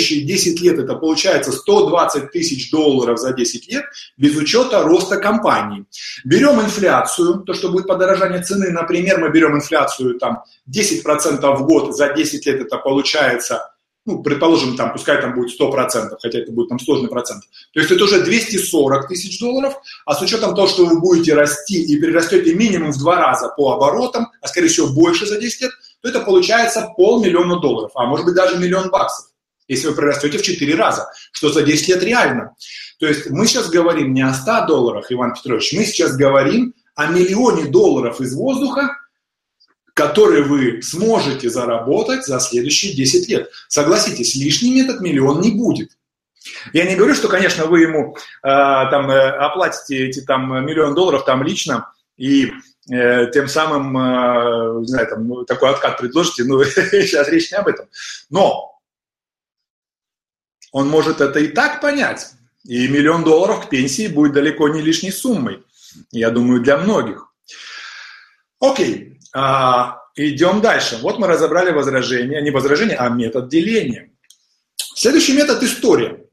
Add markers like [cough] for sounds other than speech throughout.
следующие 10 лет это получается 120 тысяч долларов за 10 лет без учета роста компании. Берем инфляцию, то, что будет подорожание цены, например, мы берем инфляцию там 10% в год за 10 лет, это получается ну, предположим, там, пускай там будет 100%, хотя это будет там сложный процент. То есть это уже 240 тысяч долларов, а с учетом того, что вы будете расти и перерастете минимум в два раза по оборотам, а скорее всего больше за 10 лет, то это получается полмиллиона долларов, а может быть даже миллион баксов, если вы прирастете в 4 раза, что за 10 лет реально. То есть мы сейчас говорим не о 100 долларах, Иван Петрович, мы сейчас говорим о миллионе долларов из воздуха, которые вы сможете заработать за следующие 10 лет. Согласитесь, лишним этот миллион не будет. Я не говорю, что, конечно, вы ему э, там э, оплатите эти там миллион долларов там лично и э, тем самым, э, знаю, там такой откат предложите, ну, [laughs] сейчас речь не об этом. Но он может это и так понять. И миллион долларов к пенсии будет далеко не лишней суммой. Я думаю, для многих. Окей, а, идем дальше. Вот мы разобрали возражение, не возражение, а метод деления. Следующий метод – история.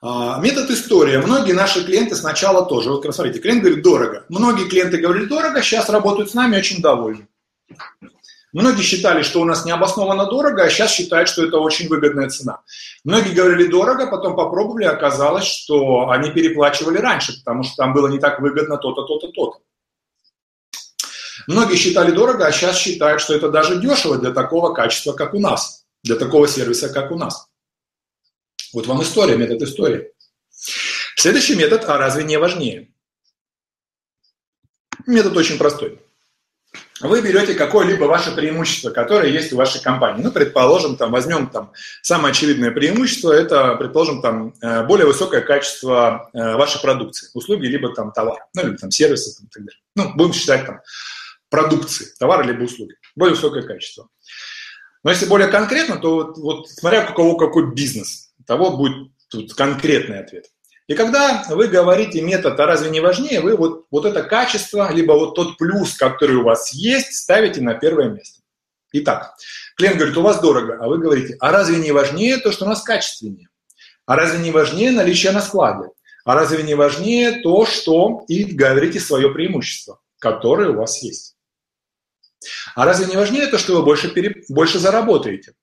А, метод история. Многие наши клиенты сначала тоже. Вот смотрите, клиент говорит дорого. Многие клиенты говорили дорого, сейчас работают с нами очень довольны. Многие считали, что у нас необоснованно дорого, а сейчас считают, что это очень выгодная цена. Многие говорили дорого, потом попробовали, оказалось, что они переплачивали раньше, потому что там было не так выгодно то-то, то-то, то-то. Многие считали дорого, а сейчас считают, что это даже дешево для такого качества, как у нас, для такого сервиса, как у нас. Вот вам история, метод истории. Следующий метод, а разве не важнее? Метод очень простой. Вы берете какое-либо ваше преимущество, которое есть у вашей компании. Ну, предположим, там, возьмем там, самое очевидное преимущество, это, предположим, там, э, более высокое качество э, вашей продукции, услуги, либо там товар, ну, либо там сервисы там, и так далее. Ну, будем считать там продукции, товара либо услуги, более высокое качество. Но если более конкретно, то вот, вот смотря у кого какой бизнес, того будет тут конкретный ответ. И когда вы говорите метод, а разве не важнее, вы вот, вот это качество, либо вот тот плюс, который у вас есть, ставите на первое место. Итак, клиент говорит, у вас дорого, а вы говорите, а разве не важнее то, что у нас качественнее? А разве не важнее наличие на складе? А разве не важнее то, что и говорите свое преимущество, которое у вас есть? А разве не важнее то, что вы больше, пере... больше заработаете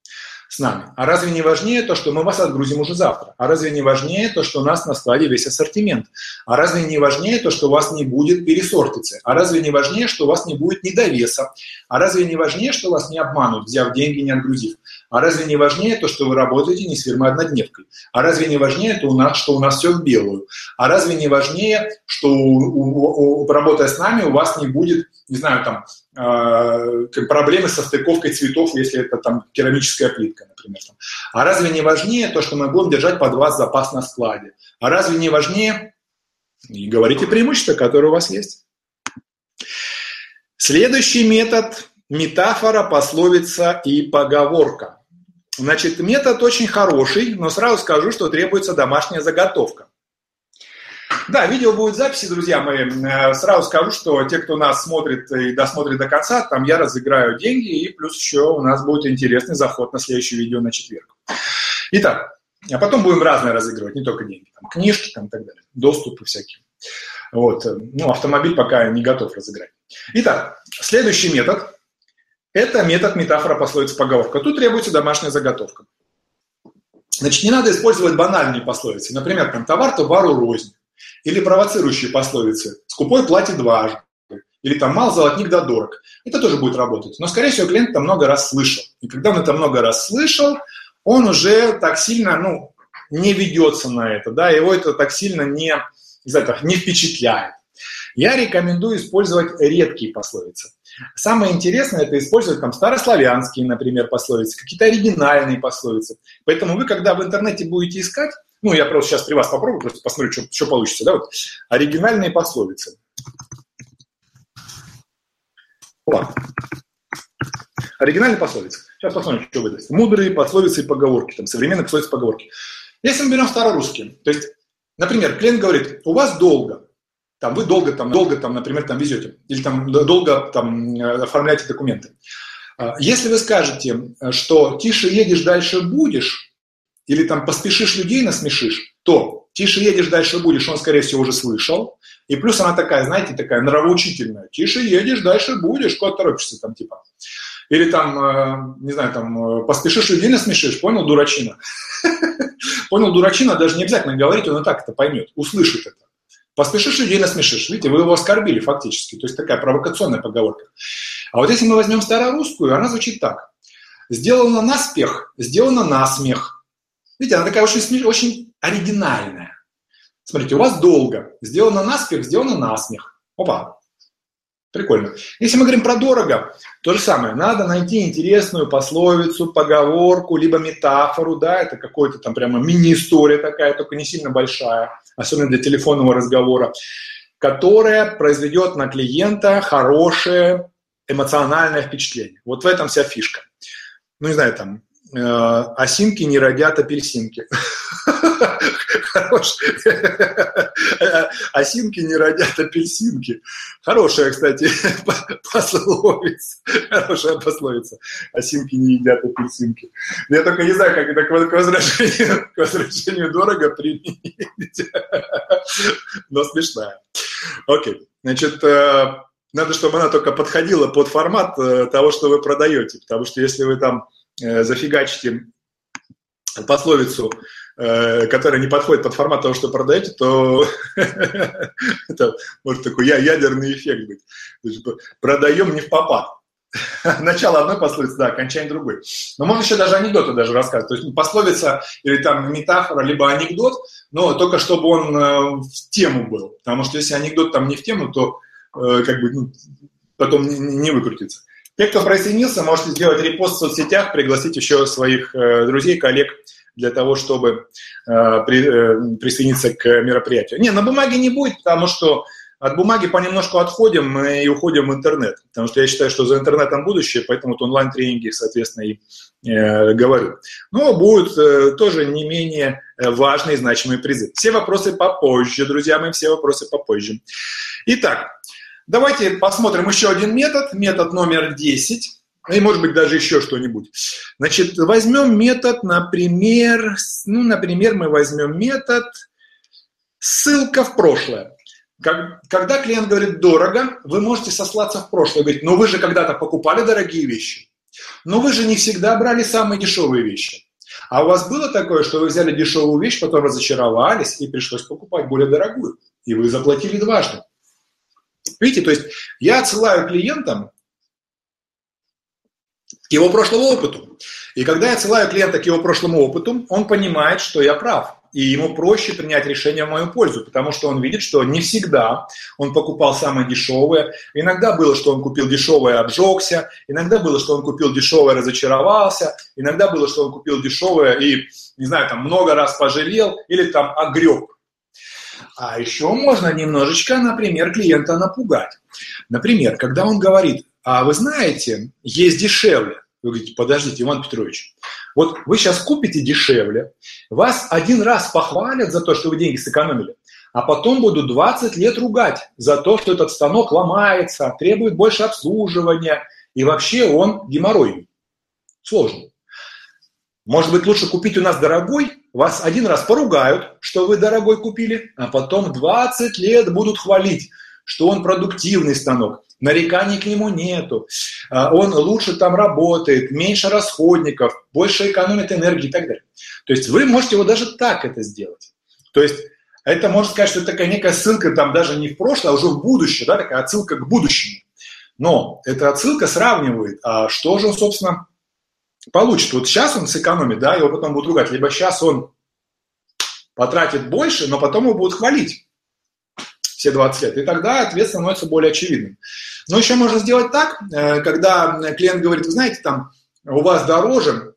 с нами? А разве не важнее то, что мы вас отгрузим уже завтра? А разве не важнее то, что у нас на складе весь ассортимент? А разве не важнее то, что у вас не будет пересортицы? А разве не важнее, что у вас не будет недовеса? А разве не важнее, что вас не обманут, взяв деньги, не отгрузив? А разве не важнее то, что вы работаете не с фирмой однодневкой? А разве не важнее, то что у нас все в белую? А разве не важнее, что у, у, у, работая с нами, у вас не будет, не знаю, там, э, проблемы со стыковкой цветов, если это там керамическая плитка, например. Там. А разве не важнее то, что мы будем держать под вас запас на складе? А разве не важнее? И говорите преимущества, которые у вас есть. Следующий метод – метафора, пословица и поговорка. Значит, метод очень хороший, но сразу скажу, что требуется домашняя заготовка. Да, видео будет записи, друзья мои. Э, сразу скажу, что те, кто нас смотрит и досмотрит до конца, там я разыграю деньги, и плюс еще у нас будет интересный заход на следующее видео на четверг. Итак, а потом будем разные разыгрывать, не только деньги, там, книжки там, и так далее, доступы всякие. Вот. Ну, автомобиль пока не готов разыграть. Итак, следующий метод это метод метафора, пословица, поговорка. Тут требуется домашняя заготовка. Значит, не надо использовать банальные пословицы. Например, там, товар товару рознь. Или провоцирующие пословицы. Скупой платит дважды. Или там мал золотник да дорог. Это тоже будет работать. Но, скорее всего, клиент это много раз слышал. И когда он это много раз слышал, он уже так сильно, ну, не ведется на это, да, его это так сильно не, не, знаю, не впечатляет. Я рекомендую использовать редкие пословицы. Самое интересное это использовать там старославянские, например, пословицы, какие-то оригинальные пословицы. Поэтому вы, когда в интернете будете искать, ну, я просто сейчас при вас попробую, просто посмотрю, что, что получится, да, вот, оригинальные пословицы. Ладно. Оригинальные пословицы. Сейчас посмотрим, что выдаст. Мудрые пословицы и поговорки, там, современные пословицы и поговорки. Если мы берем старорусские, то есть, например, клиент говорит, у вас долго, там вы долго, там, долго, там, например, там везете, или там долго там, оформляете документы. А, если вы скажете, что тише едешь, дальше будешь, или там поспешишь людей насмешишь, то тише едешь, дальше будешь, он, скорее всего, уже слышал. И плюс она такая, знаете, такая нравоучительная. Тише едешь, дальше будешь, куда торопишься там типа. Или там, э, не знаю, там, э, поспешишь людей насмешишь, понял, дурачина? [laughs] Понял, дурачина, даже не обязательно говорить, он и так это поймет, услышит это. Поспешишь людей насмешишь. Видите, вы его оскорбили фактически. То есть такая провокационная поговорка. А вот если мы возьмем старорусскую, она звучит так. Сделано наспех, сделано на смех. Видите, она такая очень, очень оригинальная. Смотрите, у вас долго. Сделано наспех, сделано на смех. Опа, Прикольно. Если мы говорим про дорого, то же самое. Надо найти интересную пословицу, поговорку, либо метафору, да, это какой-то там прямо мини-история такая, только не сильно большая, особенно для телефонного разговора, которая произведет на клиента хорошее эмоциональное впечатление. Вот в этом вся фишка. Ну, не знаю, там, осинки не родят апельсинки. [laughs] Хорош. Осинки не родят апельсинки. Хорошая, кстати, [laughs] пословица. Хорошая пословица. Осинки не едят апельсинки. Я только не знаю, как это к возвращению, к возвращению [laughs] дорого применить. Но смешная. Окей. Значит, э, надо, чтобы она только подходила под формат э, того, что вы продаете. Потому что если вы там зафигачите пословицу Э, которая не подходит под формат того, что продаете, то [laughs] это может такой ядерный эффект быть. Продаем не в попад. [laughs] Начало одной пословицы, да, окончание другой. Но можно еще даже анекдоты даже рассказывать. То есть пословица или там метафора, либо анекдот, но только чтобы он э, в тему был. Потому что если анекдот там не в тему, то э, как бы ну, потом не, не выкрутится. Те, кто присоединился, можете сделать репост в соцсетях, пригласить еще своих друзей, коллег, для того, чтобы э, при, э, присоединиться к мероприятию. Не, на бумаге не будет, потому что от бумаги понемножку отходим и уходим в интернет, потому что я считаю, что за интернетом будущее, поэтому вот онлайн-тренинги, соответственно, и э, говорю. Но будут э, тоже не менее важные и значимые призы. Все вопросы попозже, друзья мои, все вопросы попозже. Итак, давайте посмотрим еще один метод, метод номер 10 и, может быть, даже еще что-нибудь. Значит, возьмем метод, например, ну, например, мы возьмем метод ссылка в прошлое. Когда клиент говорит дорого, вы можете сослаться в прошлое. Говорить, ну вы же когда-то покупали дорогие вещи. Но вы же не всегда брали самые дешевые вещи. А у вас было такое, что вы взяли дешевую вещь, потом разочаровались и пришлось покупать более дорогую. И вы заплатили дважды. Видите, то есть я отсылаю клиентам к его прошлому опыту. И когда я отсылаю клиента к его прошлому опыту, он понимает, что я прав. И ему проще принять решение в мою пользу, потому что он видит, что не всегда он покупал самое дешевое. Иногда было, что он купил дешевое и обжегся. Иногда было, что он купил дешевое и разочаровался. Иногда было, что он купил дешевое и, не знаю, там много раз пожалел или там огреб. А еще можно немножечко, например, клиента напугать. Например, когда он говорит, а вы знаете, есть дешевле. Вы говорите, подождите, Иван Петрович, вот вы сейчас купите дешевле, вас один раз похвалят за то, что вы деньги сэкономили, а потом будут 20 лет ругать за то, что этот станок ломается, требует больше обслуживания, и вообще он геморройный. Сложно. Может быть, лучше купить у нас дорогой, вас один раз поругают, что вы дорогой купили, а потом 20 лет будут хвалить, что он продуктивный станок, нареканий к нему нету, а, он лучше там работает, меньше расходников, больше экономит энергии и так далее. То есть вы можете его даже так это сделать. То есть это можно сказать, что это такая некая ссылка там даже не в прошлое, а уже в будущее, да, такая отсылка к будущему. Но эта отсылка сравнивает, а что же собственно, получит. Вот сейчас он сэкономит, да, его потом будут ругать, либо сейчас он потратит больше, но потом его будут хвалить все 20 лет. И тогда ответ становится более очевидным. Но еще можно сделать так, э, когда клиент говорит, вы знаете, там у вас дороже,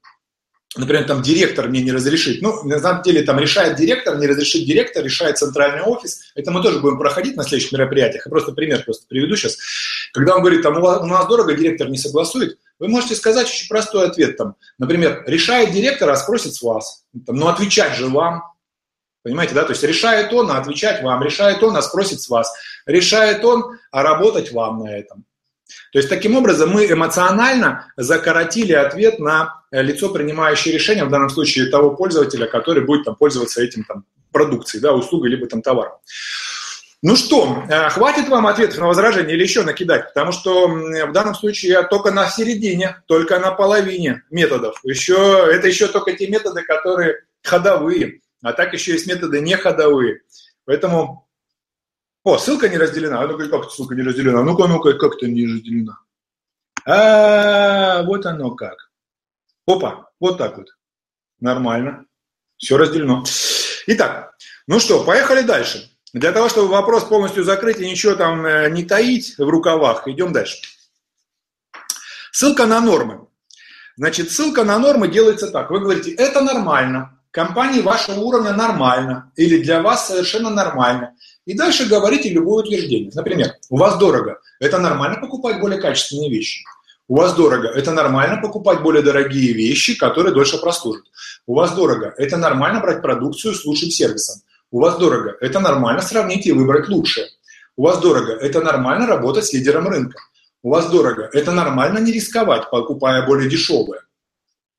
например, там директор мне не разрешит. Ну, на самом деле там решает директор, не разрешит директор, решает центральный офис. Это мы тоже будем проходить на следующих мероприятиях. Я просто пример просто приведу сейчас. Когда он говорит, там у, у нас дорого, директор не согласует, вы можете сказать очень простой ответ. Там, например, решает директор, а спросит с вас. Там, ну, отвечать же вам. Понимаете, да? То есть решает он, а отвечать вам. Решает он, а спросит с вас. Решает он, а работать вам на этом. То есть таким образом мы эмоционально закоротили ответ на э, лицо, принимающее решение, в данном случае того пользователя, который будет там, пользоваться этим там, продукцией, да, услугой, либо там товаром. Ну что, э, хватит вам ответов на возражение или еще накидать? Потому что в данном случае я только на середине, только на половине методов. Еще, это еще только те методы, которые ходовые, а так еще есть методы не ходовые. Поэтому, о, ссылка не разделена. А ну-ка, как ссылка не разделена? Ну-ка, ну-ка, как то не разделена? А, вот оно как. Опа, вот так вот. Нормально. Все разделено. Итак, ну что, поехали дальше. Для того, чтобы вопрос полностью закрыть и ничего там э, не таить в рукавах, идем дальше. Ссылка на нормы. Значит, ссылка на нормы делается так. Вы говорите, это нормально, компании вашего уровня нормально, или для вас совершенно нормально. И дальше говорите любое утверждение. Например, у вас дорого, это нормально покупать более качественные вещи. У вас дорого, это нормально покупать более дорогие вещи, которые дольше прослужат. У вас дорого, это нормально брать продукцию с лучшим сервисом. У вас дорого. Это нормально сравнить и выбрать лучшее. У вас дорого. Это нормально работать с лидером рынка. У вас дорого. Это нормально не рисковать, покупая более дешевое.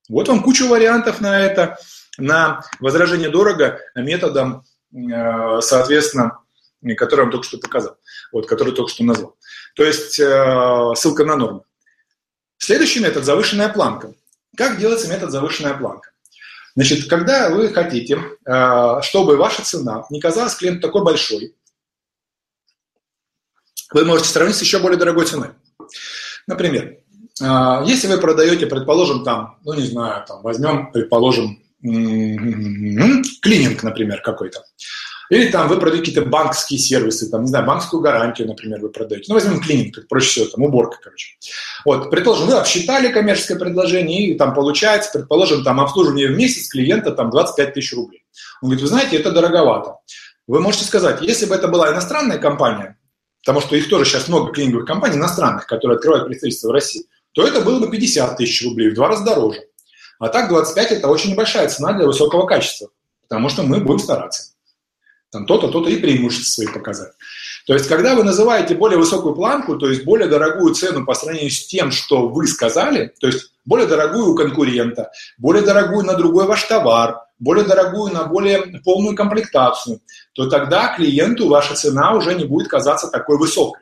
Вот вам куча вариантов на это, на возражение дорого методом, э, соответственно, который я вам только что показал, вот, который только что назвал. То есть э, ссылка на нормы. Следующий метод – завышенная планка. Как делается метод завышенная планка? Значит, когда вы хотите, э, чтобы ваша цена не казалась клиенту такой большой, вы можете сравнить с еще более дорогой ценой. Например, э, если вы продаете, предположим, там, ну не знаю, там возьмем, предположим, клининг, например, какой-то. Или там вы продаете какие-то банковские сервисы, там, не знаю, банковскую гарантию, например, вы продаете. Ну, возьмем клининг, как проще всего, там, уборка, короче. Вот, предположим, вы обсчитали коммерческое предложение, и там получается, предположим, там обслуживание в месяц клиента там 25 тысяч рублей. Он говорит, вы знаете, это дороговато. Вы можете сказать, если бы это была иностранная компания, потому что их тоже сейчас много клининговых компаний иностранных, которые открывают представительство в России, то это было бы 50 тысяч рублей, в два раза дороже. А так 25 – это очень небольшая цена для высокого качества, потому что мы будем стараться там то-то, то-то и преимущества свои показать. То есть, когда вы называете более высокую планку, то есть более дорогую цену по сравнению с тем, что вы сказали, то есть более дорогую у конкурента, более дорогую на другой ваш товар, более дорогую на более полную комплектацию, то тогда клиенту ваша цена уже не будет казаться такой высокой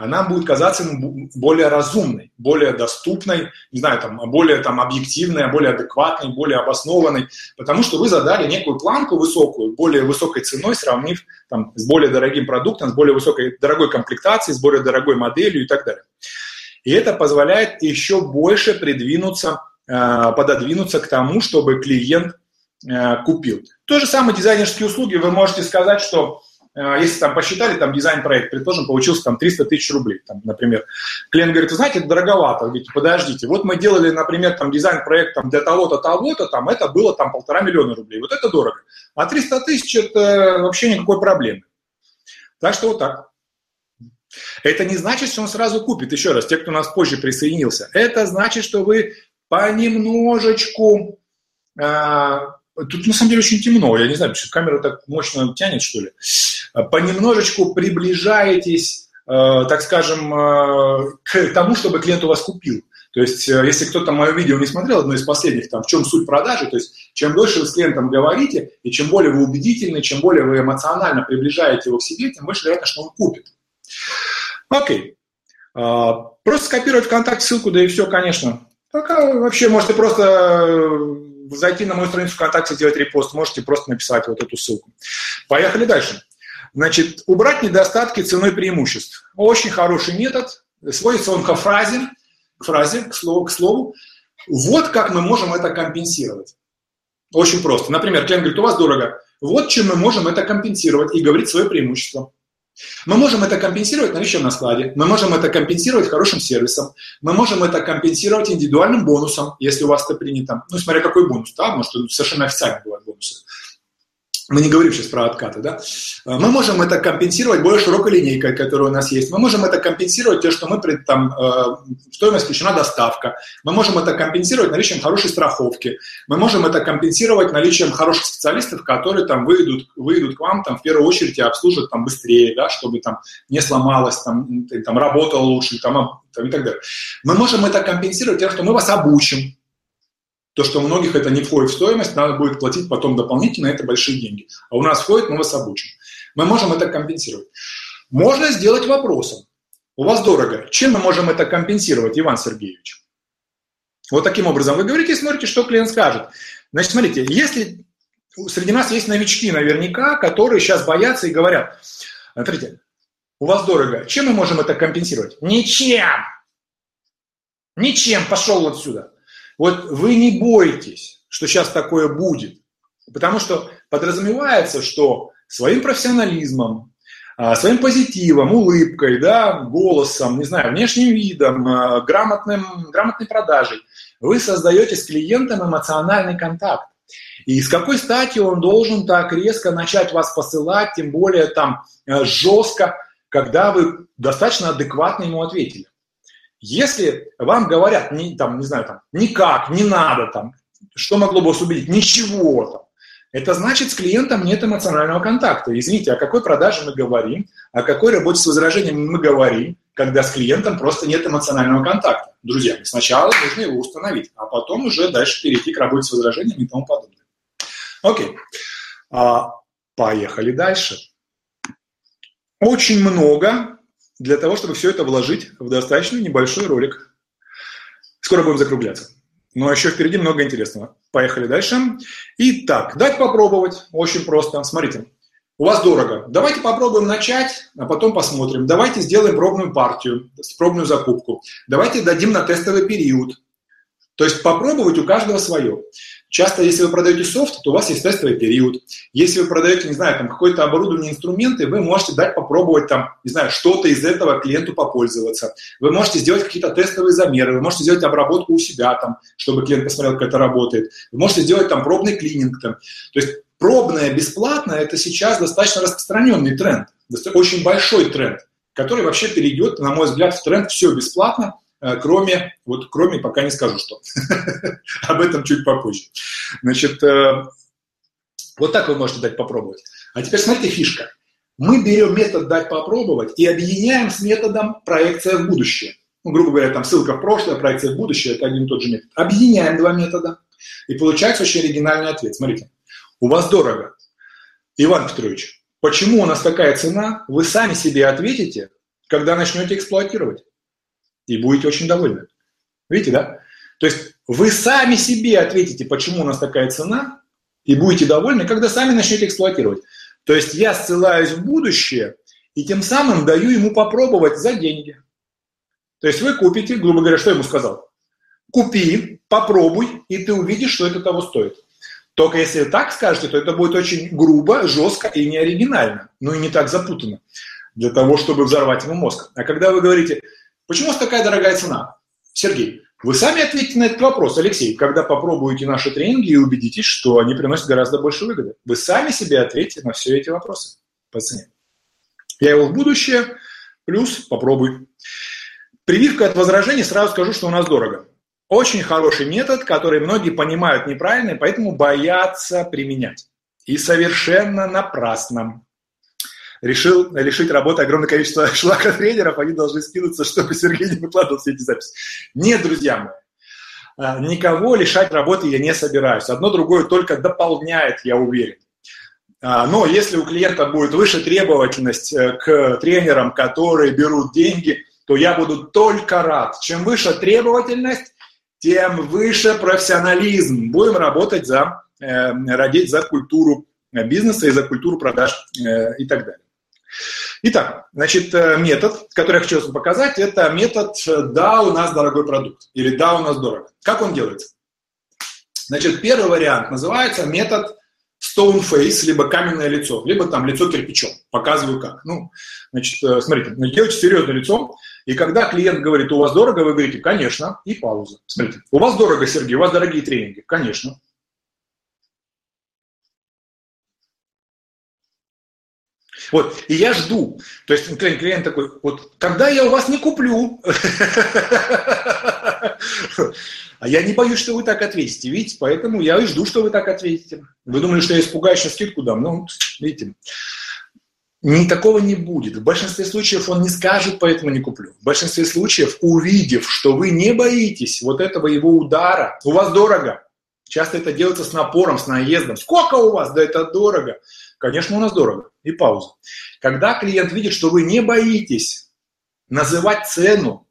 она будет казаться ему более разумной, более доступной, не знаю, там, более там, объективной, более адекватной, более обоснованной, потому что вы задали некую планку высокую, более высокой ценой, сравнив там, с более дорогим продуктом, с более высокой, дорогой комплектацией, с более дорогой моделью и так далее. И это позволяет еще больше придвинуться, э, пододвинуться к тому, чтобы клиент э, купил. То же самое дизайнерские услуги. Вы можете сказать, что если там посчитали, там дизайн-проект, предположим, получился там 300 тысяч рублей, там, например. Клиент говорит, вы знаете, это дороговато. Говорите, подождите, вот мы делали, например, там дизайн-проект там, для того-то, того-то, там это было там полтора миллиона рублей. Вот это дорого. А 300 тысяч – это вообще никакой проблемы. Так что вот так. Это не значит, что он сразу купит. Еще раз, те, кто у нас позже присоединился. Это значит, что вы понемножечку э, Тут на самом деле очень темно, я не знаю, почему камера так мощно тянет, что ли. Понемножечку приближаетесь, э, так скажем, э, к тому, чтобы клиент у вас купил. То есть, э, если кто-то мое видео не смотрел, одно из последних, там, в чем суть продажи, то есть, чем дольше вы с клиентом говорите, и чем более вы убедительны, чем более вы эмоционально приближаете его к себе, тем больше вероятно, что он купит. Окей. Просто скопировать ВКонтакте ссылку, да и все, конечно. Пока вообще можете просто зайти на мою страницу ВКонтакте, сделать репост, можете просто написать вот эту ссылку. Поехали дальше. Значит, убрать недостатки ценой преимуществ. Очень хороший метод. Сводится он к фразе, к фразе, к слову, к слову. Вот как мы можем это компенсировать. Очень просто. Например, клиент говорит, у вас дорого. Вот чем мы можем это компенсировать и говорить свое преимущество. Мы можем это компенсировать наличием на складе, мы можем это компенсировать хорошим сервисом, мы можем это компенсировать индивидуальным бонусом, если у вас это принято. Ну, смотря какой бонус, да, может, совершенно официально бывают бонусы. Мы не говорим сейчас про откаты, да, мы можем это компенсировать более широкой линейкой, которая у нас есть. Мы можем это компенсировать тем, что мы там э, стоимость включена доставка. Мы можем это компенсировать наличием хорошей страховки. Мы можем это компенсировать наличием хороших специалистов, которые там выйдут, выйдут к вам там в первую очередь и обслужат там быстрее, да, чтобы там не сломалось, там, там работало лучше, там, там и так далее. Мы можем это компенсировать тем, что мы вас обучим, то, что у многих это не входит в стоимость, надо будет платить потом дополнительно, это большие деньги. А у нас входит, мы вас обучим. Мы можем это компенсировать. Можно сделать вопросом. У вас дорого. Чем мы можем это компенсировать, Иван Сергеевич? Вот таким образом. Вы говорите, смотрите, что клиент скажет. Значит, смотрите, если среди нас есть новички наверняка, которые сейчас боятся и говорят, смотрите, у вас дорого. Чем мы можем это компенсировать? Ничем. Ничем. Пошел отсюда. Вот вы не бойтесь, что сейчас такое будет, потому что подразумевается, что своим профессионализмом, а, своим позитивом, улыбкой, да, голосом, не знаю, внешним видом, а, грамотным, грамотной продажей вы создаете с клиентом эмоциональный контакт. И с какой стати он должен так резко начать вас посылать, тем более там э, жестко, когда вы достаточно адекватно ему ответили. Если вам говорят, не, там, не знаю, там, никак, не надо, там, что могло бы вас убедить? Ничего там. Это значит, с клиентом нет эмоционального контакта. Извините, о какой продаже мы говорим, о какой работе с возражениями мы говорим, когда с клиентом просто нет эмоционального контакта. Друзья, сначала нужно его установить, а потом уже дальше перейти к работе с возражениями и тому подобное. Окей. А, поехали дальше. Очень много для того, чтобы все это вложить в достаточно небольшой ролик. Скоро будем закругляться. Но еще впереди много интересного. Поехали дальше. Итак, дать попробовать. Очень просто. Смотрите, у вас дорого. Давайте попробуем начать, а потом посмотрим. Давайте сделаем пробную партию, пробную закупку. Давайте дадим на тестовый период. То есть попробовать у каждого свое. Часто, если вы продаете софт, то у вас есть тестовый период. Если вы продаете, не знаю, там какое-то оборудование, инструменты, вы можете дать попробовать там, не знаю, что-то из этого клиенту попользоваться. Вы можете сделать какие-то тестовые замеры, вы можете сделать обработку у себя там, чтобы клиент посмотрел, как это работает. Вы можете сделать там пробный клининг там. То есть пробное бесплатно – это сейчас достаточно распространенный тренд, очень большой тренд, который вообще перейдет, на мой взгляд, в тренд все бесплатно, кроме, вот кроме пока не скажу что. [laughs] Об этом чуть попозже. Значит, э, вот так вы можете дать попробовать. А теперь смотрите фишка. Мы берем метод «дать попробовать» и объединяем с методом «проекция в будущее». Ну, грубо говоря, там ссылка в прошлое, проекция в будущее – это один и тот же метод. Объединяем два метода, и получается очень оригинальный ответ. Смотрите, у вас дорого. Иван Петрович, почему у нас такая цена? Вы сами себе ответите, когда начнете эксплуатировать и будете очень довольны. Видите, да? То есть вы сами себе ответите, почему у нас такая цена, и будете довольны, когда сами начнете эксплуатировать. То есть я ссылаюсь в будущее и тем самым даю ему попробовать за деньги. То есть вы купите, грубо говоря, что я ему сказал? Купи, попробуй, и ты увидишь, что это того стоит. Только если так скажете, то это будет очень грубо, жестко и неоригинально, ну и не так запутанно для того, чтобы взорвать ему мозг. А когда вы говорите, Почему у вас такая дорогая цена? Сергей, вы сами ответите на этот вопрос, Алексей, когда попробуете наши тренинги и убедитесь, что они приносят гораздо больше выгоды. Вы сами себе ответите на все эти вопросы по цене. Я его в будущее, плюс попробуй. Прививка от возражений, сразу скажу, что у нас дорого. Очень хороший метод, который многие понимают неправильно, и поэтому боятся применять. И совершенно напрасно решил лишить работы огромное количество [laughs] шлака-тренеров, они должны скинуться, чтобы Сергей не выкладывал все эти записи. Нет, друзья мои, а, никого лишать работы я не собираюсь. Одно другое только дополняет, я уверен. А, но если у клиента будет выше требовательность э, к тренерам, которые берут деньги, то я буду только рад. Чем выше требовательность, тем выше профессионализм. Будем работать за, э, родить за культуру бизнеса и за культуру продаж э, и так далее. Итак, значит, э, метод, который я хочу вам показать, это метод э, «да, у нас дорогой продукт» или «да, у нас дорого». Как он делается? Значит, первый вариант называется метод stone face, либо каменное лицо, либо там лицо кирпичом. Показываю как. Ну, значит, э, смотрите, делайте серьезное лицо, и когда клиент говорит, у вас дорого, вы говорите, конечно, и пауза. Смотрите, у вас дорого, Сергей, у вас дорогие тренинги, конечно. Вот, и я жду. То есть клиент, клиент такой, вот, когда я у вас не куплю? А я не боюсь, что вы так ответите, видите? Поэтому я и жду, что вы так ответите. Вы думали, что я испугаюсь, сейчас скидку дам? Ну, видите. Ни такого не будет. В большинстве случаев он не скажет, поэтому не куплю. В большинстве случаев, увидев, что вы не боитесь вот этого его удара, у вас дорого. Часто это делается с напором, с наездом. Сколько у вас? Да это дорого. Конечно, у нас дорого. И пауза. Когда клиент видит, что вы не боитесь называть цену,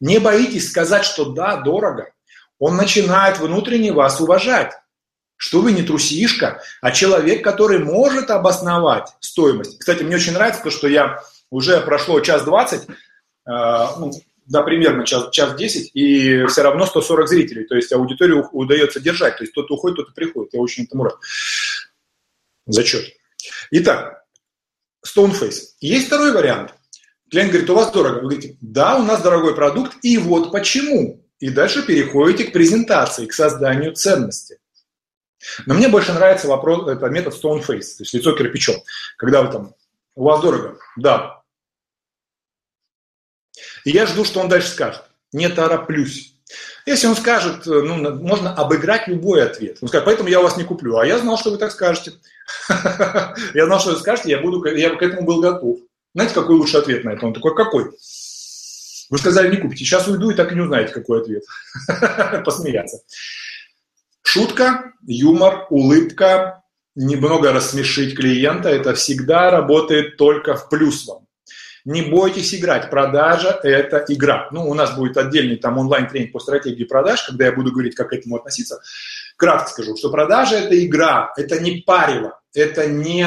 не боитесь сказать, что да, дорого, он начинает внутренне вас уважать что вы не трусишка, а человек, который может обосновать стоимость. Кстати, мне очень нравится то, что я уже прошло час двадцать, э, ну, да, примерно час, час 10, и все равно 140 зрителей, то есть аудиторию удается держать, то есть тот уходит, тот и приходит, я очень этому рад. Зачет. Итак, Stoneface. Есть второй вариант. Клиент говорит, у вас дорого. Вы говорите, да, у нас дорогой продукт, и вот почему. И дальше переходите к презентации, к созданию ценности. Но мне больше нравится вопрос, это метод stone face, то есть лицо кирпичом. Когда вы там, у вас дорого, да. И я жду, что он дальше скажет. Не тороплюсь. Если он скажет, ну, можно обыграть любой ответ. Он скажет, поэтому я вас не куплю. А я знал, что вы так скажете. [laughs] Я знал, что вы скажете, я, буду, я к этому был готов. Знаете, какой лучший ответ на это? Он такой, какой? Вы сказали, не купите. Сейчас уйду и так и не узнаете, какой ответ. [laughs] Посмеяться. Шутка, юмор, улыбка, немного рассмешить клиента, это всегда работает только в плюс вам. Не бойтесь играть. Продажа – это игра. Ну, у нас будет отдельный там онлайн-тренинг по стратегии продаж, когда я буду говорить, как к этому относиться. Кратко скажу, что продажа – это игра, это не парево, это не,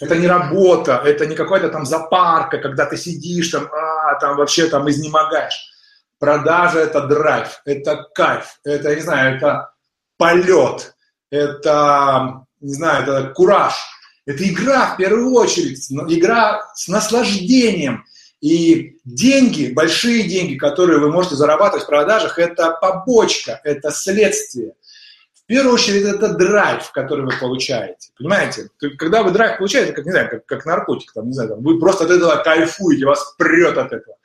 это не работа, это не какая-то там запарка, когда ты сидишь там, а, там вообще там изнемогаешь. Продажа – это драйв, это кайф, это, не знаю, это полет, это, не знаю, это кураж. Это игра в первую очередь, игра с наслаждением. И деньги, большие деньги, которые вы можете зарабатывать в продажах, это побочка, это следствие. В первую очередь это драйв, который вы получаете. Понимаете? Когда вы драйв получаете, как, не знаю, как, как наркотик, там, не знаю, там, вы просто от этого кайфуете, вас прет от этого.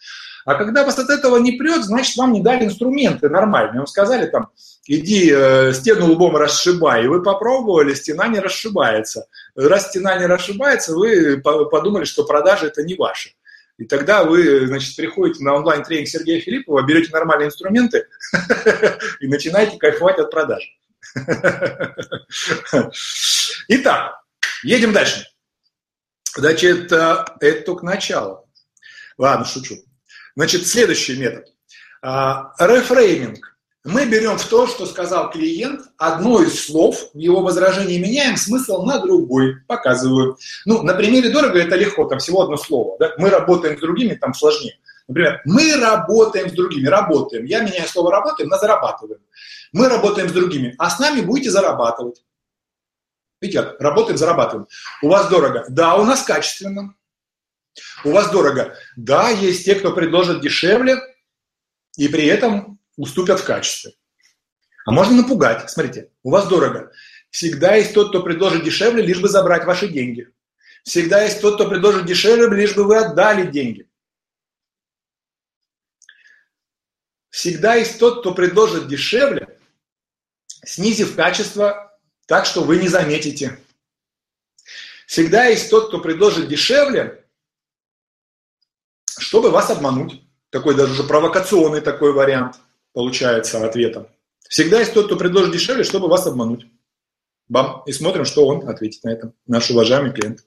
А когда вас от этого не прет, значит, вам не дали инструменты нормальные. Вам сказали там, иди э, стену лбом расшибай. И вы попробовали, стена не расшибается. Раз стена не расшибается, вы подумали, что продажи это не ваши. И тогда вы, значит, приходите на онлайн-тренинг Сергея Филиппова, берете нормальные инструменты [laughs] и начинаете кайфовать от продаж. [laughs] Итак, едем дальше. Значит, э, это только начало. Ладно, шучу. Значит, следующий метод. А, рефрейминг. Мы берем в то, что сказал клиент, одно из слов, в его возражении меняем смысл на другой, показываю. Ну, на примере дорого это легко, там всего одно слово. Да? Мы работаем с другими, там сложнее. Например, мы работаем с другими, работаем. Я меняю слово работаем на зарабатываем. Мы работаем с другими, а с нами будете зарабатывать. Видите, работаем, зарабатываем. У вас дорого. Да, у нас качественно. У вас дорого. Да, есть те, кто предложит дешевле и при этом уступят в качестве. А можно напугать. Смотрите, у вас дорого. Всегда есть тот, кто предложит дешевле, лишь бы забрать ваши деньги. Всегда есть тот, кто предложит дешевле, лишь бы вы отдали деньги. Всегда есть тот, кто предложит дешевле, снизив качество так, что вы не заметите. Всегда есть тот, кто предложит дешевле, чтобы вас обмануть. Такой даже уже провокационный такой вариант получается ответом. Всегда есть тот, кто предложит дешевле, чтобы вас обмануть. Бам. И смотрим, что он ответит на это, наш уважаемый клиент.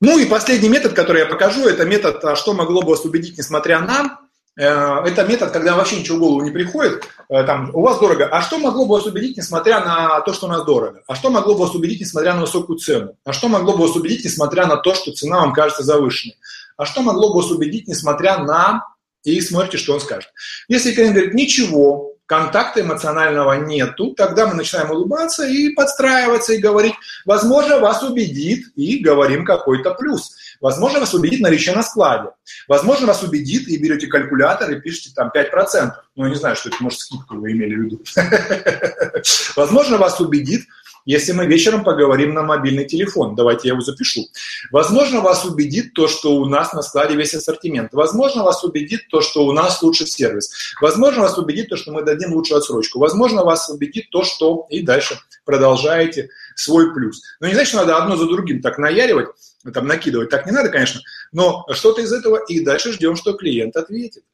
Ну и последний метод, который я покажу, это метод, а что могло бы вас убедить, несмотря на. Э, это метод, когда вообще ничего в голову не приходит. Э, там, у вас дорого. А что могло бы вас убедить, несмотря на то, что у нас дорого? А что могло бы вас убедить, несмотря на высокую цену? А что могло бы вас убедить, несмотря на то, что цена вам кажется завышенной? А что могло бы вас убедить, несмотря на... И смотрите, что он скажет. Если клиент говорит, ничего, контакта эмоционального нету, тогда мы начинаем улыбаться и подстраиваться, и говорить, возможно, вас убедит, и говорим какой-то плюс. Возможно, вас убедит наличие на складе. Возможно, вас убедит, и берете калькулятор и пишете там 5%. Ну, я не знаю, что это, может, скидку вы имели в виду. [laughs] Возможно, вас убедит если мы вечером поговорим на мобильный телефон. Давайте я его запишу. Возможно, вас убедит то, что у нас на складе весь ассортимент. Возможно, вас убедит то, что у нас лучший сервис. Возможно, вас убедит то, что мы дадим лучшую отсрочку. Возможно, вас убедит то, что и дальше продолжаете свой плюс. Но не значит, что надо одно за другим так наяривать, там накидывать. Так не надо, конечно, но что-то из этого и дальше ждем, что клиент ответит.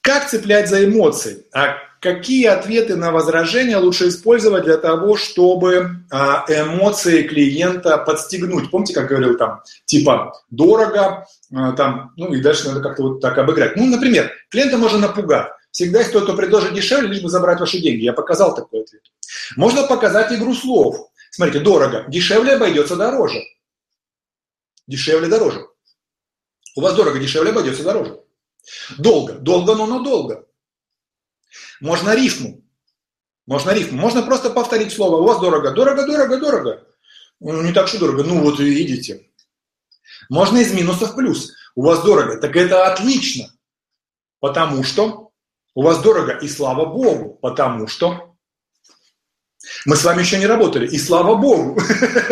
Как цеплять за эмоции? А какие ответы на возражения лучше использовать для того, чтобы а, эмоции клиента подстегнуть? Помните, как говорил там, типа дорого, а, там, ну и дальше надо как-то вот так обыграть. Ну, например, клиента можно напугать. Всегда есть кто-то предложит дешевле, лишь бы забрать ваши деньги. Я показал такой ответ. Можно показать игру слов. Смотрите, дорого. Дешевле обойдется дороже. Дешевле дороже. У вас дорого, дешевле обойдется дороже. Долго. Долго, но надолго. Можно рифму. Можно рифму. Можно просто повторить слово. У вас дорого. Дорого, дорого, дорого. Ну, не так что дорого. Ну, вот видите. Можно из минусов плюс. У вас дорого. Так это отлично. Потому что у вас дорого. И слава Богу. Потому что мы с вами еще не работали, и слава богу,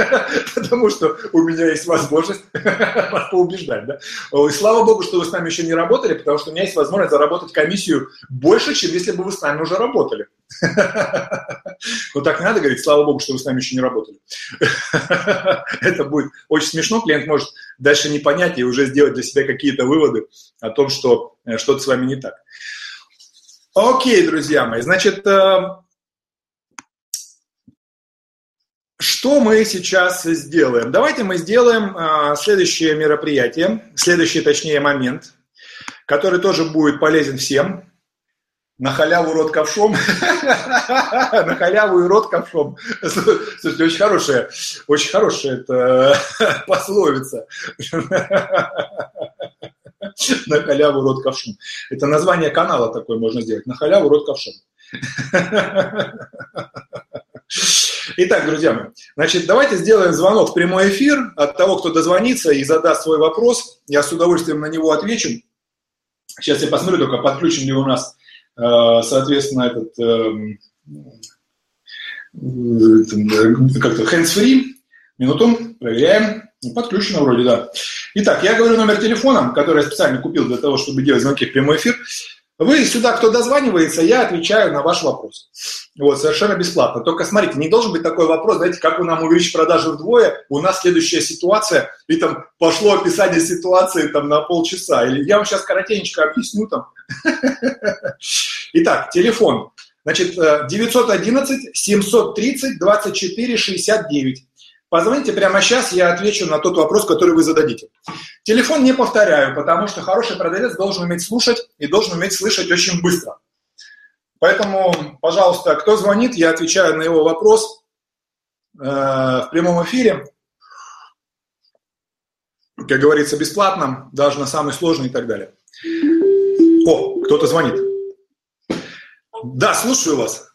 [laughs] потому что у меня есть возможность [laughs] вас поубеждать. Да? И слава богу, что вы с нами еще не работали, потому что у меня есть возможность заработать комиссию больше, чем если бы вы с нами уже работали. [laughs] Вот так надо говорить, слава богу, что вы с нами еще не работали. Это будет очень смешно, клиент может дальше не понять и уже сделать для себя какие-то выводы о том, что э, что-то с вами не так. Окей, друзья мои, значит, э, Что мы сейчас сделаем? Давайте мы сделаем а, следующее мероприятие, следующий, точнее, момент, который тоже будет полезен всем. На халяву рот ковшом. [laughs] На халяву и рот ковшом. Слушайте, очень хорошая, очень хорошая это [laughs] пословица. [laughs] На халяву рот ковшом. Это название канала такое можно сделать. На халяву рот ковшом. Итак, друзья мои, значит, давайте сделаем звонок в прямой эфир от того, кто дозвонится и задаст свой вопрос. Я с удовольствием на него отвечу. Сейчас я посмотрю, только подключен ли у нас, э, соответственно, этот эм, э, как-то hands-free. Минуту, проверяем. Подключено вроде, да. Итак, я говорю номер телефона, который я специально купил для того, чтобы делать звонки в прямой эфир. Вы сюда, кто дозванивается, я отвечаю на ваш вопрос. Вот, совершенно бесплатно. Только смотрите, не должен быть такой вопрос, знаете, как вы нам увеличить продажи вдвое, у нас следующая ситуация, и там пошло описание ситуации там на полчаса. Или я вам сейчас коротенько объясню там. Итак, телефон. Значит, 911 730 24 69. Позвоните прямо сейчас, я отвечу на тот вопрос, который вы зададите. Телефон не повторяю, потому что хороший продавец должен уметь слушать и должен уметь слышать очень быстро. Поэтому, пожалуйста, кто звонит, я отвечаю на его вопрос э, в прямом эфире. Как говорится, бесплатно, даже на самый сложный и так далее. О, кто-то звонит. Да, слушаю вас.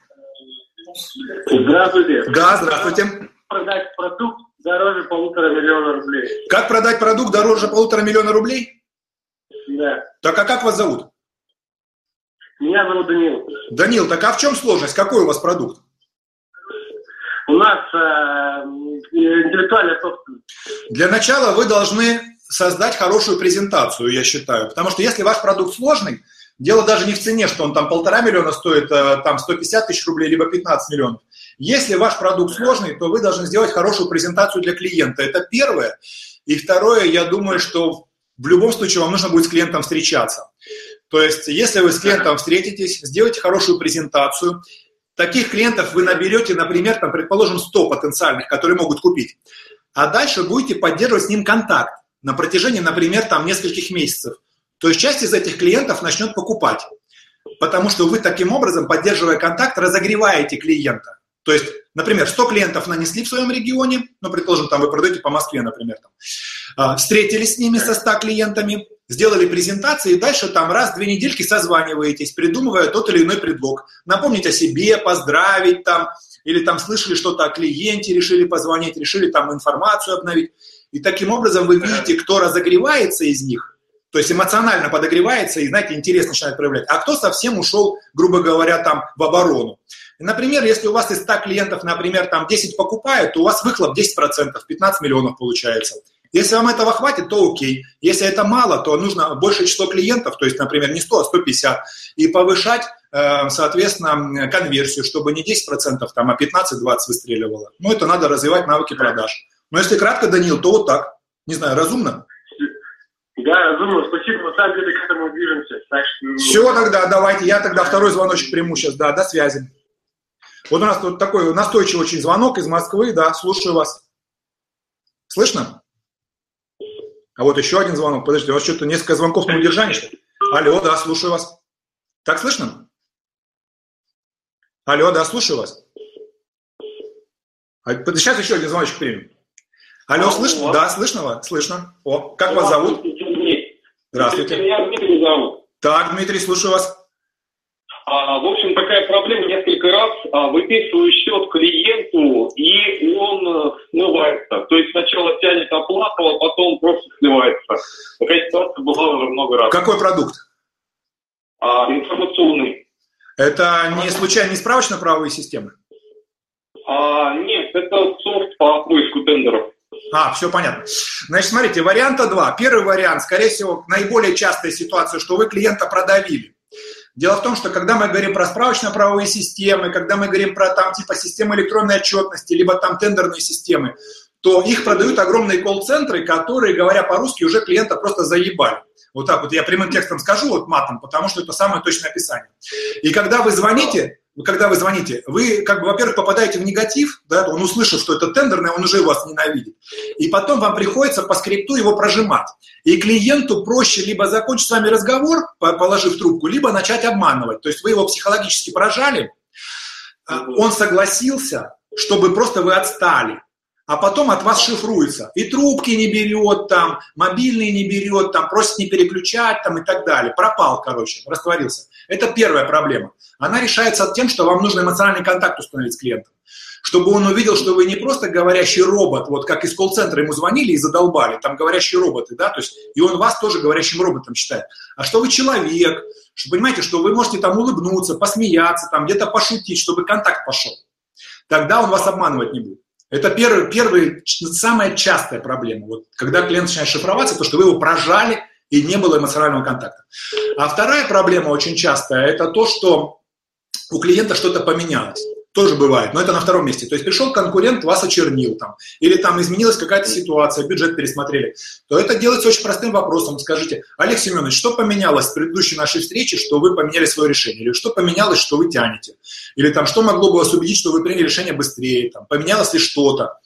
Здравствуйте. Да, здравствуйте продать продукт дороже полутора миллиона рублей. Как продать продукт дороже полутора миллиона рублей? Да. Так а как вас зовут? Меня зовут Данил. Данил, так а в чем сложность? Какой у вас продукт? У нас э, интеллектуальная собственность. Для начала вы должны создать хорошую презентацию, я считаю. Потому что если ваш продукт сложный, дело даже не в цене, что он там полтора миллиона стоит, э, там 150 тысяч рублей, либо 15 миллионов. Если ваш продукт сложный, то вы должны сделать хорошую презентацию для клиента. Это первое. И второе, я думаю, что в любом случае вам нужно будет с клиентом встречаться. То есть, если вы с клиентом встретитесь, сделайте хорошую презентацию, таких клиентов вы наберете, например, там, предположим, 100 потенциальных, которые могут купить. А дальше будете поддерживать с ним контакт на протяжении, например, там, нескольких месяцев. То есть часть из этих клиентов начнет покупать, потому что вы таким образом, поддерживая контакт, разогреваете клиента. То есть, например, 100 клиентов нанесли в своем регионе, ну, предположим, там вы продаете по Москве, например, там, а, встретились с ними со 100 клиентами, сделали презентации, и дальше там раз в две недельки созваниваетесь, придумывая тот или иной предлог. Напомнить о себе, поздравить там, или там слышали что-то о клиенте, решили позвонить, решили там информацию обновить. И таким образом вы видите, кто разогревается из них, то есть эмоционально подогревается и, знаете, интерес начинает проявлять, а кто совсем ушел, грубо говоря, там в оборону. Например, если у вас из 100 клиентов, например, там 10 покупают, то у вас выхлоп 10%, 15 миллионов получается. Если вам этого хватит, то окей. Если это мало, то нужно больше число клиентов, то есть, например, не 100, а 150, и повышать, э, соответственно, конверсию, чтобы не 10%, там, а 15-20 выстреливало. Ну, это надо развивать навыки продаж. Но если кратко, Данил, то вот так. Не знаю, разумно? Да, разумно. Спасибо. На самом деле к этому движемся. Так что... Все тогда, давайте. Я тогда второй звоночек приму сейчас. Да, до связи. Вот у нас тут такой настойчивый очень звонок из Москвы. Да, слушаю вас. Слышно? А вот еще один звонок. Подождите, у вас что-то несколько звонков на удержании, что ли? Алло, да, слушаю вас. Так слышно? Алло, да, слушаю вас. А, сейчас еще один звоночек примем. Алло, Алло слышно? Да, слышно вас? Слышно. О, как вас зовут? Здравствуйте. Меня Дмитрий зовут. Так, Дмитрий, слушаю вас. А, в общем, такая проблема. Несколько раз а, выписываю счет клиенту, и он а, смывается. То есть сначала тянет оплату, а потом просто сливается. Такая ситуация была уже много раз. Какой продукт? А, информационный. Это не случайно не справочно-правовые системы? А, нет, это софт по поиску тендеров. А, все понятно. Значит, смотрите, варианта два. Первый вариант, скорее всего, наиболее частая ситуация, что вы клиента продавили. Дело в том, что когда мы говорим про справочно-правовые системы, когда мы говорим про там типа системы электронной отчетности, либо там тендерные системы, то их продают огромные колл-центры, которые, говоря по-русски, уже клиента просто заебали. Вот так вот я прямым текстом скажу, вот матом, потому что это самое точное описание. И когда вы звоните, когда вы звоните, вы, как бы, во-первых, попадаете в негатив, да, он услышав, что это тендерный, он уже вас ненавидит. И потом вам приходится по скрипту его прожимать. И клиенту проще либо закончить с вами разговор, положив трубку, либо начать обманывать. То есть вы его психологически прожали, а, он согласился, чтобы просто вы отстали а потом от вас шифруется. И трубки не берет, там, мобильные не берет, там, просит не переключать там, и так далее. Пропал, короче, растворился. Это первая проблема. Она решается тем, что вам нужно эмоциональный контакт установить с клиентом. Чтобы он увидел, что вы не просто говорящий робот, вот как из колл-центра ему звонили и задолбали, там говорящие роботы, да, то есть, и он вас тоже говорящим роботом считает. А что вы человек, что понимаете, что вы можете там улыбнуться, посмеяться, там где-то пошутить, чтобы контакт пошел. Тогда он вас обманывать не будет. Это первый, первый, самая частая проблема. Вот, когда клиент начинает шифроваться, то, что вы его прожали и не было эмоционального контакта. А вторая проблема очень частая – это то, что у клиента что-то поменялось тоже бывает, но это на втором месте. То есть пришел конкурент, вас очернил там, или там изменилась какая-то ситуация, бюджет пересмотрели, то это делается очень простым вопросом. Скажите, Олег Семенович, что поменялось в предыдущей нашей встрече, что вы поменяли свое решение? Или что поменялось, что вы тянете? Или там, что могло бы вас убедить, что вы приняли решение быстрее? Там, поменялось ли что-то?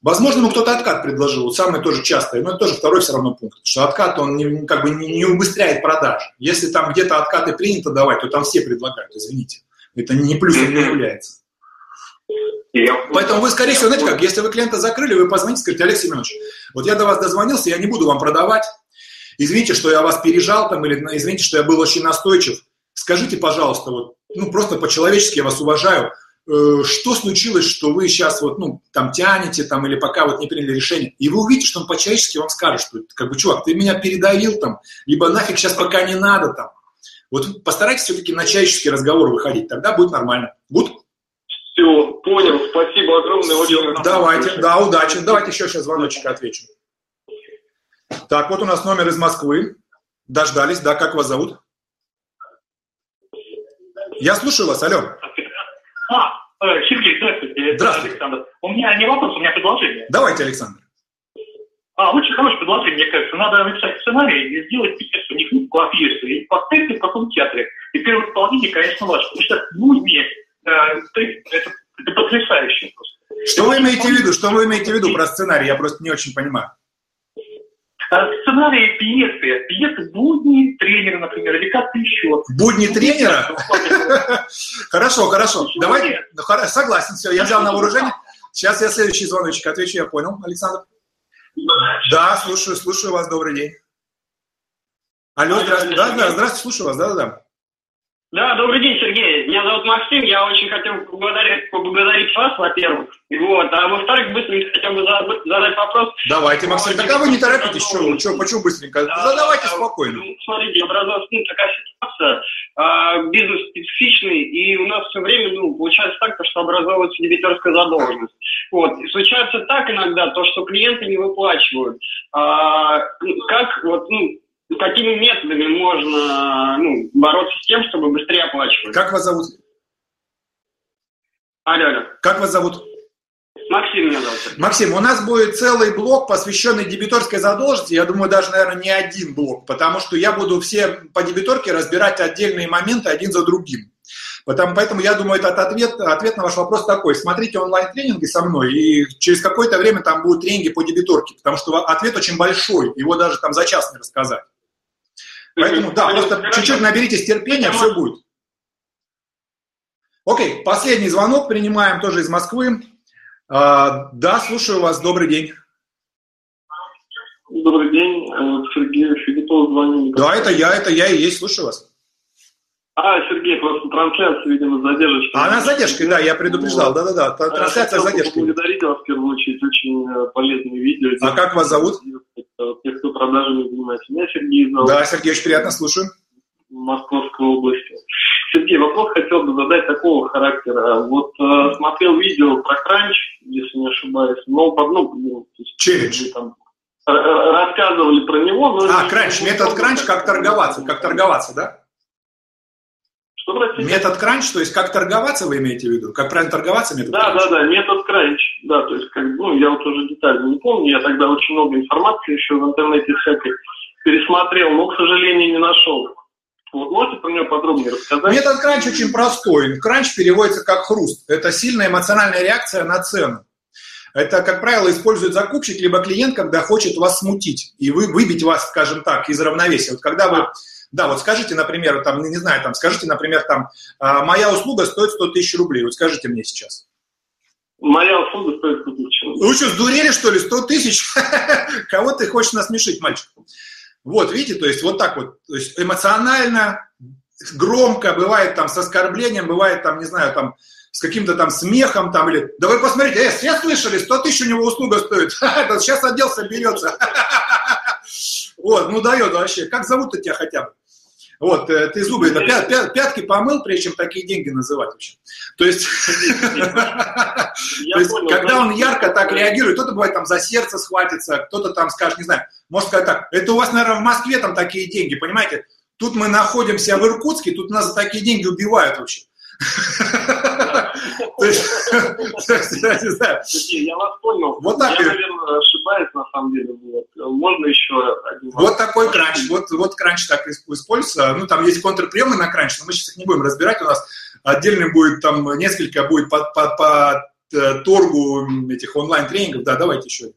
Возможно, ему кто-то откат предложил, вот самое тоже частое, но это тоже второй все равно пункт, что откат, он не, как бы не, не убыстряет продаж. Если там где-то откаты принято давать, то там все предлагают, извините. Это не плюсом не является. Поэтому вы, скорее всего, знаете как, если вы клиента закрыли, вы позвоните, скажите, Олег Семенович, вот я до вас дозвонился, я не буду вам продавать, извините, что я вас пережал там, или извините, что я был очень настойчив, скажите, пожалуйста, вот, ну, просто по-человечески я вас уважаю, э, что случилось, что вы сейчас вот, ну, там тянете, там, или пока вот не приняли решение, и вы увидите, что он по-человечески вам скажет, что, как бы, чувак, ты меня передавил там, либо нафиг сейчас пока не надо там, вот постарайтесь все-таки на человеческий разговор выходить, тогда будет нормально. Будет? Все, понял. Спасибо огромное. Очень Давайте, да, удачи. Давайте еще сейчас звоночек отвечу. Так, вот у нас номер из Москвы. Дождались, да, как вас зовут? Я слушаю вас, алло. А, э, Сергей, здравствуйте. Здравствуйте. Александр. У меня не вопрос, у меня предложение. Давайте, Александр. А, очень хорошее предложение, мне кажется. Надо написать сценарий и сделать пьесу, не книгу, а пьесу. И поставить в каком театре. И первое исполнение, конечно, ваше. Потому что будни, э, это, это потрясающе просто. Что вы имеете в виду? Что вы имеете в виду про сценарий? Я просто не очень понимаю. А, сценарий пьесы. Пьесы будни тренера, например, или как-то еще. Будни тренера? [laughs] Хорошо, хорошо. Давайте. Согласен, все, я взял на вооружение. Сейчас я следующий звоночек отвечу, я понял, Александр. Да, слушаю, слушаю вас, добрый день. Алло, здравствуйте. Да, да, здравствуйте, слушаю вас, да, да, да. Да, добрый день, Сергей. Меня зовут Максим. Я очень хотел поблагодарить, поблагодарить вас, во-первых. Вот. А во-вторых, быстренько хотел бы задать вопрос. Давайте, Максим. Так а вы не торопитесь, что, что, почему быстренько? Да, Задавайте да, спокойно. Ну, смотрите, образовалась ну, такая ситуация, а, бизнес специфичный, и у нас все время, ну, получается так, что образовывается дебиторская задолженность. Вот. И случается так иногда, то, что клиенты не выплачивают. А, как вот, ну, какими методами можно ну, бороться с тем, чтобы быстрее оплачивать? Как вас зовут? Алло, алло. Как вас зовут? Максим меня зовут. Максим, у нас будет целый блок, посвященный дебиторской задолженности. Я думаю, даже, наверное, не один блок, потому что я буду все по дебиторке разбирать отдельные моменты один за другим. Потому, поэтому я думаю, этот ответ, ответ на ваш вопрос такой. Смотрите онлайн-тренинги со мной, и через какое-то время там будут тренинги по дебиторке, потому что ответ очень большой, его даже там за час не рассказать. Поэтому, да, просто чуть-чуть наберитесь терпения, все будет. Окей, последний звонок принимаем тоже из Москвы. А, да, слушаю вас, добрый день. Добрый день, э, Сергей Филиппов звонил. Да, это я, это я и есть, слушаю вас. А, Сергей, просто трансляция, видимо, задержка. А она с задержкой, да, я предупреждал, да-да-да, трансляция с задержкой. Благодарить вас, в первую очередь, очень э, полезные видео. А как вас зовут? Тех, кто продажами занимается. Меня Сергей зовут. Да, Сергей, очень приятно, слушаю. Московской области. Сергей, вопрос хотел бы задать такого характера. Вот э, смотрел видео про кранч, если не ошибаюсь, но по одну... Ну, Челлендж. Там, рассказывали про него. Но а, кранч, метод кранч, как торговаться, как торговаться, да? Что, простите? Метод кранч, то есть как торговаться вы имеете в виду? Как правильно торговаться метод Да, кранч? да, да, метод кранч. Да, то есть, как, ну, я вот уже детально не помню, я тогда очень много информации еще в интернете всякой пересмотрел, но, к сожалению, не нашел. Вот можете про него подробнее рассказать? Метод кранч очень простой. Кранч переводится как хруст. Это сильная эмоциональная реакция на цену. Это, как правило, использует закупщик либо клиент, когда хочет вас смутить и вы, выбить вас, скажем так, из равновесия. Вот когда вы да, вот скажите, например, там, не знаю, там, скажите, например, там, а, моя услуга стоит 100 тысяч рублей. Вот скажите мне сейчас. Моя услуга стоит 100 тысяч рублей. Вы что, сдурели, что ли? 100 тысяч? [laughs] Кого ты хочешь насмешить, мальчик? Вот, видите, то есть вот так вот, то есть эмоционально, громко, бывает там с оскорблением, бывает там, не знаю, там, с каким-то там смехом там, или, да вы посмотрите, э, все слышали, 100 тысяч у него услуга стоит, [laughs] сейчас отдел соберется. [laughs] Вот, ну дает вообще. Как зовут-то тебя хотя бы? Вот, э, ты зубы, это пят, пят, пятки помыл, прежде чем такие деньги называть вообще. То есть, [laughs] то есть когда он ярко так реагирует, кто-то бывает там за сердце схватится, кто-то там скажет, не знаю, может сказать так, это у вас, наверное, в Москве там такие деньги, понимаете? Тут мы находимся в Иркутске, тут нас за такие деньги убивают вообще. То есть, я не знаю. Я вас понял. Вот так. Я, наверное, ошибаюсь на самом деле. Можно еще один Вот такой кранч. Вот, кранч так используется. Ну, там есть контрприемы на кранч, но мы сейчас их не будем разбирать. У нас отдельный будет там несколько будет по э, торгу этих онлайн-тренингов. Да, давайте еще.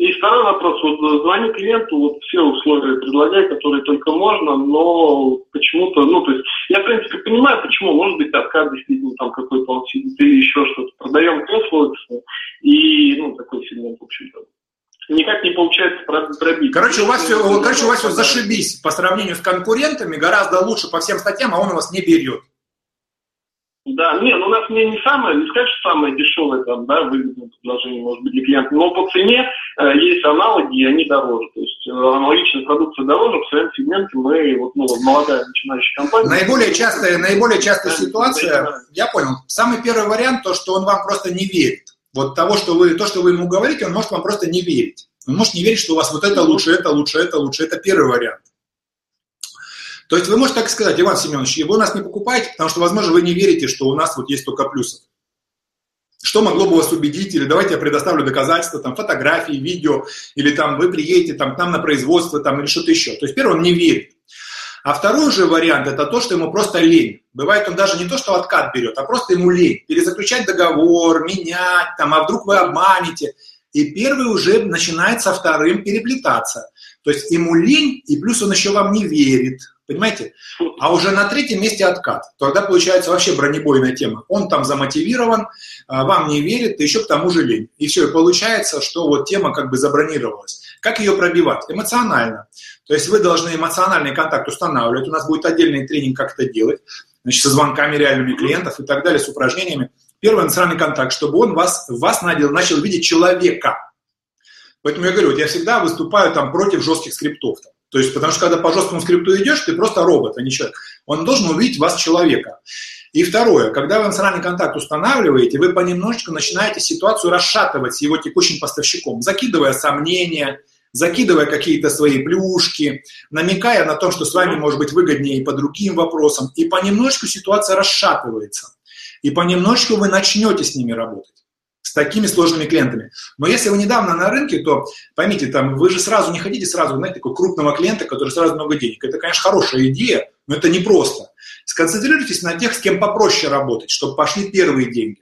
И второй вопрос. Вот звони клиенту, вот все условия предлагай, которые только можно, но почему-то, ну, то есть, я, в принципе, понимаю, почему, может быть, откат действительно там какой-то он сидит или еще что-то. Продаем кросс и, ну, такой сегмент, в общем-то никак не получается пробить. Короче, у вас все, короче, у вас все зашибись по сравнению с конкурентами, гораздо лучше по всем статьям, а он у вас не берет. Да, не, ну у нас не, не самое, не сказать, что самое дешевое там, да, выгодное предложение может быть для клиента, но по цене э, есть аналоги, и они дороже. То есть э, аналогичная продукция дороже, в своем сегменте мы, вот, ну, молодая начинающая компания. Наиболее частая, наиболее частая ситуация, я понял, самый первый вариант, то, что он вам просто не верит. Вот того, что вы, то, что вы ему говорите, он может вам просто не верить. Он может не верить, что у вас вот это лучше, это лучше, это лучше. Это первый вариант. То есть вы можете так сказать, Иван Семенович, вы нас не покупаете, потому что, возможно, вы не верите, что у нас вот есть только плюсы. Что могло бы вас убедить? Или давайте я предоставлю доказательства, там, фотографии, видео, или там вы приедете там, к нам на производство, там, или что-то еще. То есть, первый, он не верит. А второй же вариант – это то, что ему просто лень. Бывает, он даже не то, что откат берет, а просто ему лень. Перезаключать договор, менять, там, а вдруг вы обманете. И первый уже начинает со вторым переплетаться. То есть ему лень, и плюс он еще вам не верит. Понимаете? А уже на третьем месте откат. Тогда получается вообще бронебойная тема. Он там замотивирован, а, вам не верит, еще к тому же лень. И все, и получается, что вот тема как бы забронировалась. Как ее пробивать? Эмоционально. То есть вы должны эмоциональный контакт устанавливать. У нас будет отдельный тренинг, как это делать. Значит, со звонками реальными клиентов и так далее, с упражнениями. Первый эмоциональный контакт, чтобы он вас, вас начал, начал видеть человека. Поэтому я говорю, вот я всегда выступаю там против жестких скриптов. Там. То есть, потому что когда по жесткому скрипту идешь, ты просто робот, а не человек. Он должен увидеть вас человека. И второе, когда вы эмоциональный контакт устанавливаете, вы понемножечку начинаете ситуацию расшатывать с его текущим поставщиком, закидывая сомнения, закидывая какие-то свои плюшки, намекая на то, что с вами может быть выгоднее и по другим вопросам. И понемножечку ситуация расшатывается. И понемножечку вы начнете с ними работать с такими сложными клиентами. Но если вы недавно на рынке, то поймите, там, вы же сразу не хотите сразу, знаете, такого крупного клиента, который сразу много денег. Это, конечно, хорошая идея, но это непросто. Сконцентрируйтесь на тех, с кем попроще работать, чтобы пошли первые деньги.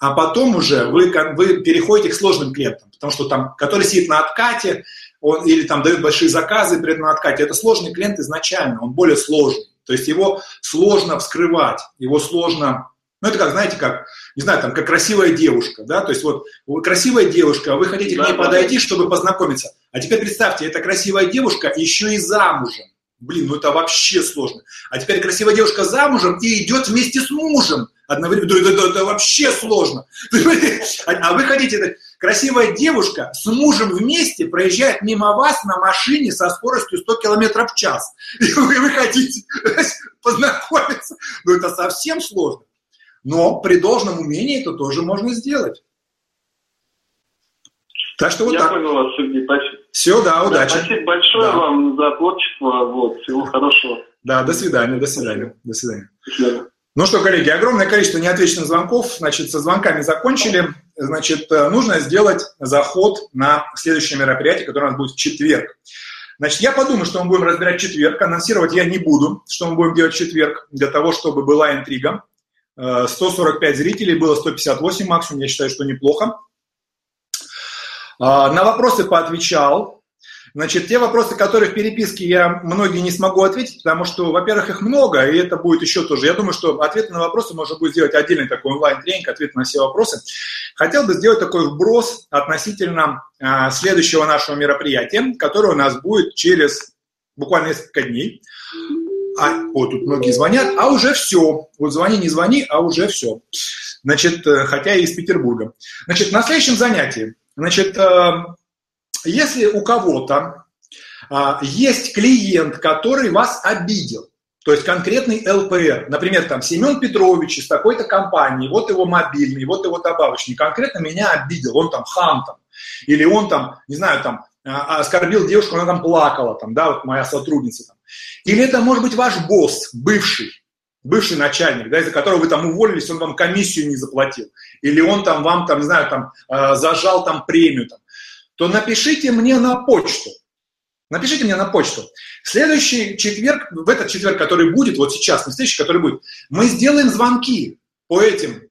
А потом уже вы, вы переходите к сложным клиентам, потому что там, который сидит на откате, он, или там дает большие заказы при на откате, это сложный клиент изначально, он более сложный. То есть его сложно вскрывать, его сложно ну, это как, знаете, как, не знаю, там, как красивая девушка, да, то есть вот красивая девушка, вы хотите да, к ней да, подойти, да. чтобы познакомиться. А теперь представьте, эта красивая девушка еще и замужем. Блин, ну это вообще сложно. А теперь красивая девушка замужем и идет вместе с мужем одновременно. Это, это, это вообще сложно. [laughs] А, а вы хотите, красивая девушка с мужем вместе проезжает мимо вас на машине со скоростью 100 км в час. [laughs] И вы, вы хотите [laughs] познакомиться. Ну это совсем сложно. Но при должном умении это тоже можно сделать. Так что вот Я так. понял вас, Сергей, спасибо. Все, да, удачи. Да, спасибо большое да. вам за творчество. Вот, всего хорошего. Да, до свидания, до свидания. До свидания. До свидания. Ну что, коллеги, огромное количество неотвеченных звонков. Значит, со звонками закончили. Значит, э, нужно сделать заход на следующее мероприятие, которое у нас будет в четверг. Значит, я подумаю, что мы будем разбирать четверг. Анонсировать я не буду, что мы будем делать в четверг, для того, чтобы была интрига. 145 зрителей, было 158 максимум, я считаю, что неплохо. А, на вопросы поотвечал. Значит, те вопросы, которые в переписке я многие не смогу ответить, потому что, во-первых, их много, и это будет еще тоже. Я думаю, что ответы на вопросы можно будет сделать отдельный такой онлайн-тренинг, ответы на все вопросы. Хотел бы сделать такой вброс относительно а, следующего нашего мероприятия, которое у нас будет через буквально несколько дней а, вот тут многие звонят, а уже все. Вот звони, не звони, а уже все. Значит, э, хотя и из Петербурга. Значит, на следующем занятии, значит, э, если у кого-то а, есть клиент, который вас обидел, то есть конкретный ЛПР, например, там Семен Петрович из такой-то компании, вот его мобильный, вот его добавочный, конкретно меня обидел, он там хам там, или он там, не знаю, там а, оскорбил девушку, она там плакала, там, да, вот моя сотрудница там. Или это может быть ваш босс, бывший, бывший начальник, да, из-за которого вы там уволились, он вам комиссию не заплатил, или он там вам, там, не знаю, там, э, зажал там премию, там, то напишите мне на почту. Напишите мне на почту. следующий четверг, в этот четверг, который будет, вот сейчас, не следующий, который будет, мы сделаем звонки по этим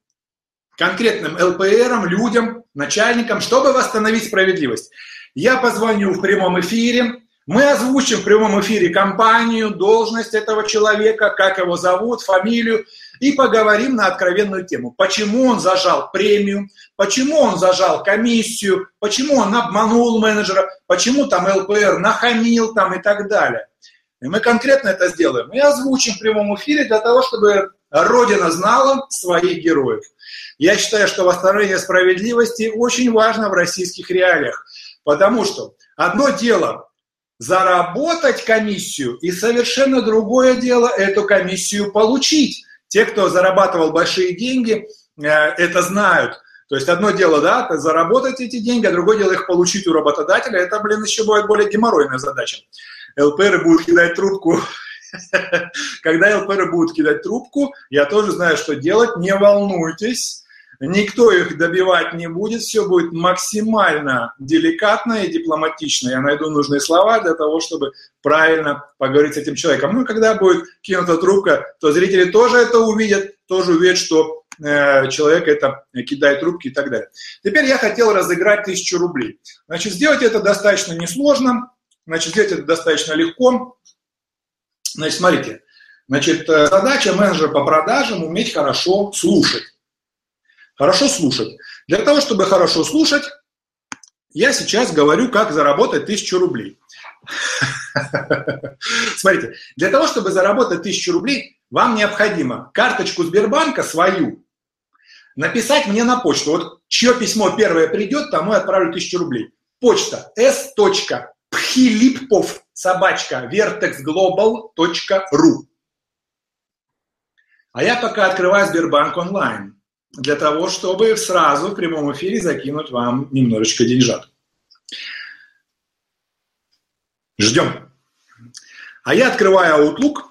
конкретным ЛПРам, людям, начальникам, чтобы восстановить справедливость. Я позвоню в прямом эфире, мы озвучим в прямом эфире компанию, должность этого человека, как его зовут, фамилию, и поговорим на откровенную тему. Почему он зажал премию, почему он зажал комиссию, почему он обманул менеджера, почему там ЛПР нахамил там и так далее. И мы конкретно это сделаем. И озвучим в прямом эфире для того, чтобы Родина знала своих героев. Я считаю, что восстановление справедливости очень важно в российских реалиях, потому что одно дело заработать комиссию, и совершенно другое дело эту комиссию получить. Те, кто зарабатывал большие деньги, э, это знают. То есть одно дело, да, заработать эти деньги, а другое дело их получить у работодателя. Это, блин, еще бывает более геморройная задача. ЛПР будут кидать трубку. [laughs] Когда ЛПР будут кидать трубку, я тоже знаю, что делать. Не волнуйтесь Никто их добивать не будет, все будет максимально деликатно и дипломатично. Я найду нужные слова для того, чтобы правильно поговорить с этим человеком. Ну, когда будет кинута трубка, то зрители тоже это увидят, тоже увидят, что э, человек это кидает трубки и так далее. Теперь я хотел разыграть тысячу рублей. Значит, сделать это достаточно несложно, значит, сделать это достаточно легко. Значит, смотрите, значит, э, задача менеджера по продажам уметь хорошо слушать. Хорошо слушать. Для того, чтобы хорошо слушать, я сейчас говорю, как заработать тысячу рублей. [laughs] Смотрите, для того, чтобы заработать тысячу рублей, вам необходимо карточку Сбербанка свою написать мне на почту. Вот чье письмо первое придет, тому я отправлю тысячу рублей. Почта s собачка, vertexglobal.ru. А я пока открываю Сбербанк онлайн для того, чтобы сразу в прямом эфире закинуть вам немножечко деньжат. Ждем. А я открываю Outlook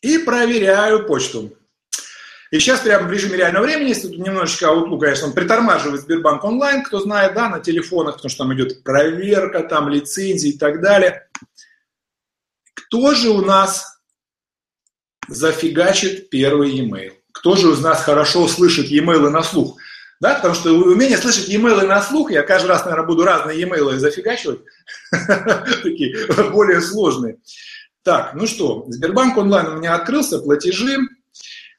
и проверяю почту. И сейчас прямо в режиме реального времени, если тут немножечко Outlook, конечно, он притормаживает Сбербанк онлайн, кто знает, да, на телефонах, потому что там идет проверка, там лицензии и так далее. Кто же у нас зафигачит первый e-mail? Кто же из нас хорошо слышит e-mail на слух? Да, потому что умение слышать e-mail на слух, я каждый раз, наверное, буду разные e-mail зафигачивать, [laughs] такие более сложные. Так, ну что, Сбербанк онлайн у меня открылся, платежи,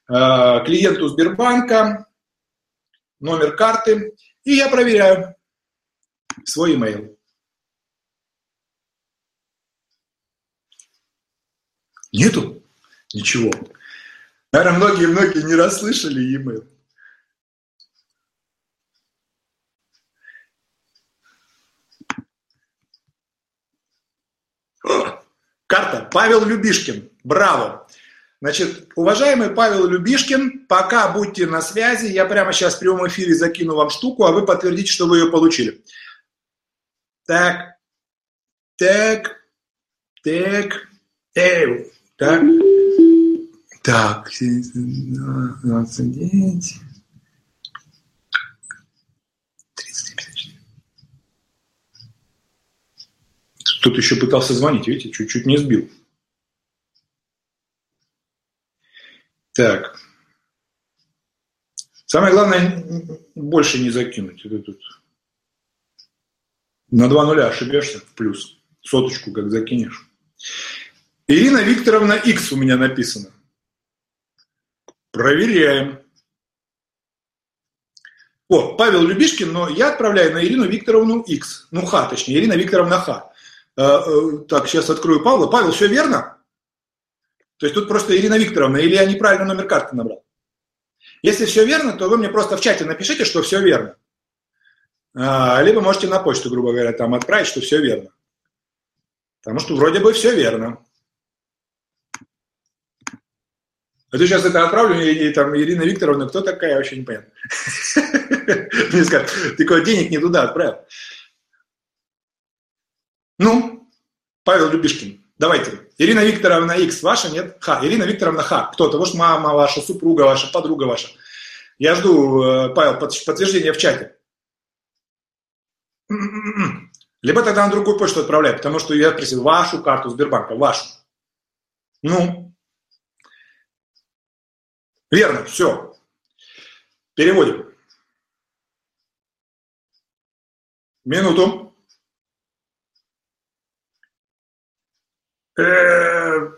Э, клиенту Сбербанка, номер карты, и я проверяю свой email. Нету? Ничего. Наверное, многие-многие не расслышали e-mail. Карта. Павел Любишкин. Браво. Значит, уважаемый Павел Любишкин, пока будьте на связи, я прямо сейчас в прямом эфире закину вам штуку, а вы подтвердите, что вы ее получили. Так, так, так, э, так, так, 29, 33, Тут еще пытался звонить, видите, чуть-чуть не сбил. Так. Самое главное, больше не закинуть. Это тут. На два нуля ошибешься в плюс. Соточку как закинешь. Ирина Викторовна X у меня написано. Проверяем. О, Павел Любишкин, но я отправляю на Ирину Викторовну X. Ну, Х, точнее, Ирина Викторовна Х. Э, э, так, сейчас открою Павла. Павел, все верно? То есть тут просто Ирина Викторовна, или я неправильно номер карты набрал. Если все верно, то вы мне просто в чате напишите, что все верно. А, либо можете на почту, грубо говоря, там отправить, что все верно. Потому что вроде бы все верно. А ты сейчас это отправлю, и, и там Ирина Викторовна, кто такая, вообще непонятно. [laughs] Мне скажут, ты кого денег не туда отправил. Ну, Павел Любишкин. Давайте. Ирина Викторовна X ваша, нет? Ха. Ирина Викторовна Ха. Кто? Того, что мама ваша, супруга ваша, подруга ваша. Я жду, э, Павел, подтверждение в чате. [clears throat] Либо тогда на другую почту отправляй, потому что я просил вашу карту Сбербанка, вашу. Ну, верно, все. Переводим. Минуту. Э,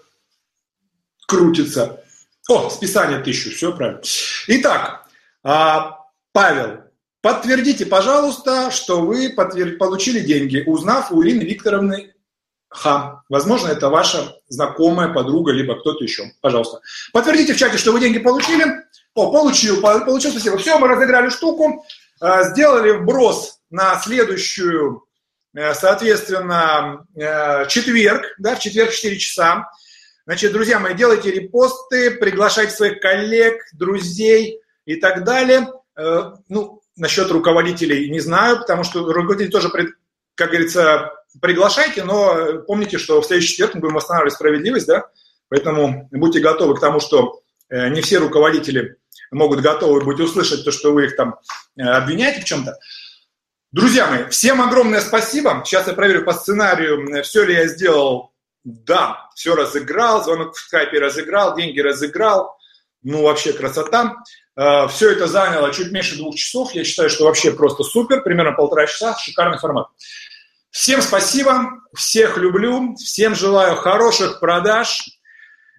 крутится. О, списание тысячу, все правильно. Итак, а, Павел, подтвердите, пожалуйста, что вы получили деньги, узнав у Ирины Викторовны Ха. Возможно, это ваша знакомая, подруга, либо кто-то еще. Пожалуйста. Подтвердите в чате, что вы деньги получили. О, получил, получил, спасибо. Все, мы разыграли штуку, а, сделали вброс на следующую Э, соответственно, э, четверг, да, в четверг в 4 часа. Значит, друзья мои, делайте репосты, приглашайте своих коллег, друзей и так далее. Э, ну, насчет руководителей не знаю, потому что руководители тоже, как говорится, приглашайте, но помните, что в следующий четверг мы будем восстанавливать справедливость, да, поэтому будьте готовы к тому, что не все руководители могут готовы быть услышать то, что вы их там обвиняете в чем-то. Друзья мои, всем огромное спасибо. Сейчас я проверю по сценарию, все ли я сделал. Да, все разыграл, звонок в скайпе разыграл, деньги разыграл. Ну, вообще красота. Э, все это заняло чуть меньше двух часов. Я считаю, что вообще просто супер. Примерно полтора часа. Шикарный формат. Всем спасибо, всех люблю, всем желаю хороших продаж.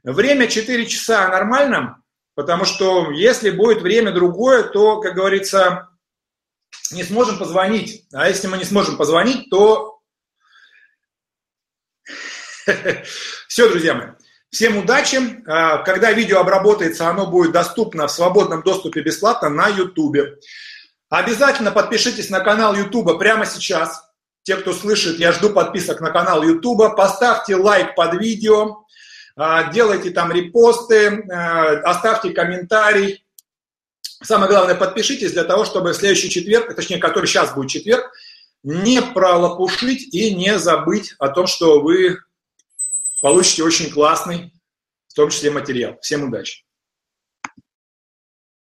Время 4 часа нормально, потому что если будет время другое, то, как говорится, не сможем позвонить. А если мы не сможем позвонить, то... [laughs] Все, друзья мои. Всем удачи. А, когда видео обработается, оно будет доступно в свободном доступе бесплатно на YouTube. Обязательно подпишитесь на канал YouTube прямо сейчас. Те, кто слышит, я жду подписок на канал YouTube. Поставьте лайк под видео, а, делайте там репосты, а, оставьте комментарий. Самое главное, подпишитесь для того, чтобы следующий четверг, точнее, который сейчас будет четверг, не пролопушить и не забыть о том, что вы получите очень классный, в том числе материал. Всем удачи!